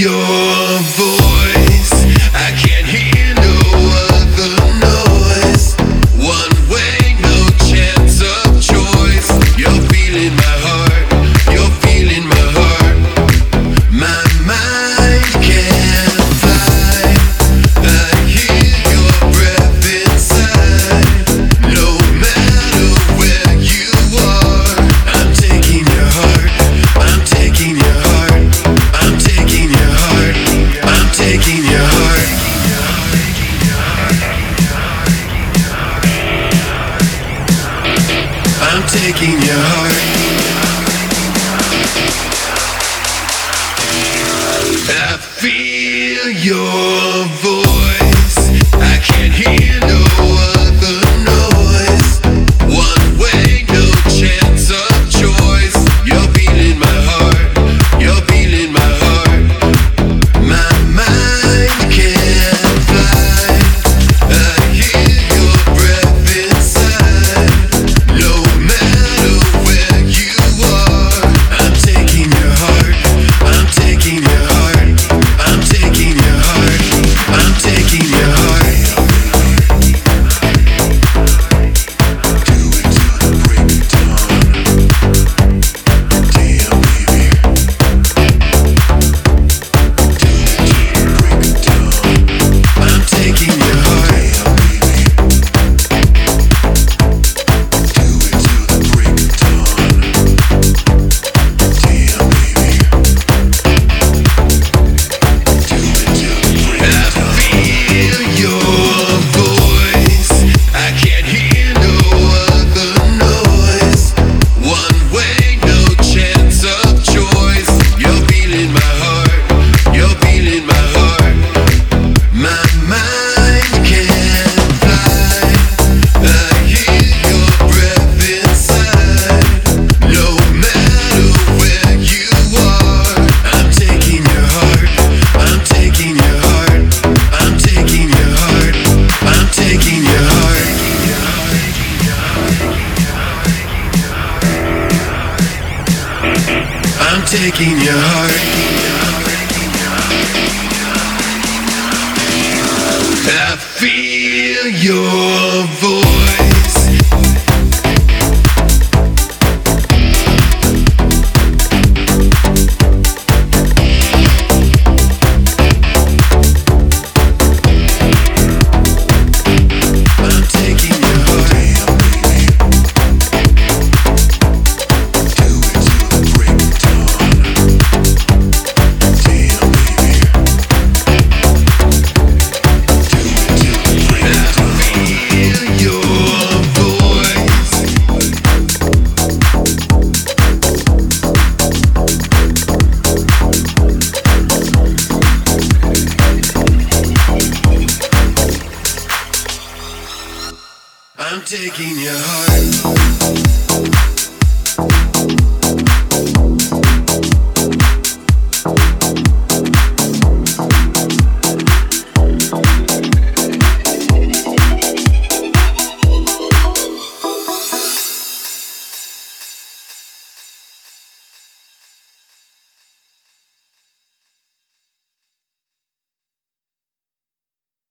your voice. taking your heart. I feel your voice. I can't hear. taking your heart. I feel your voice. I'm taking your heart.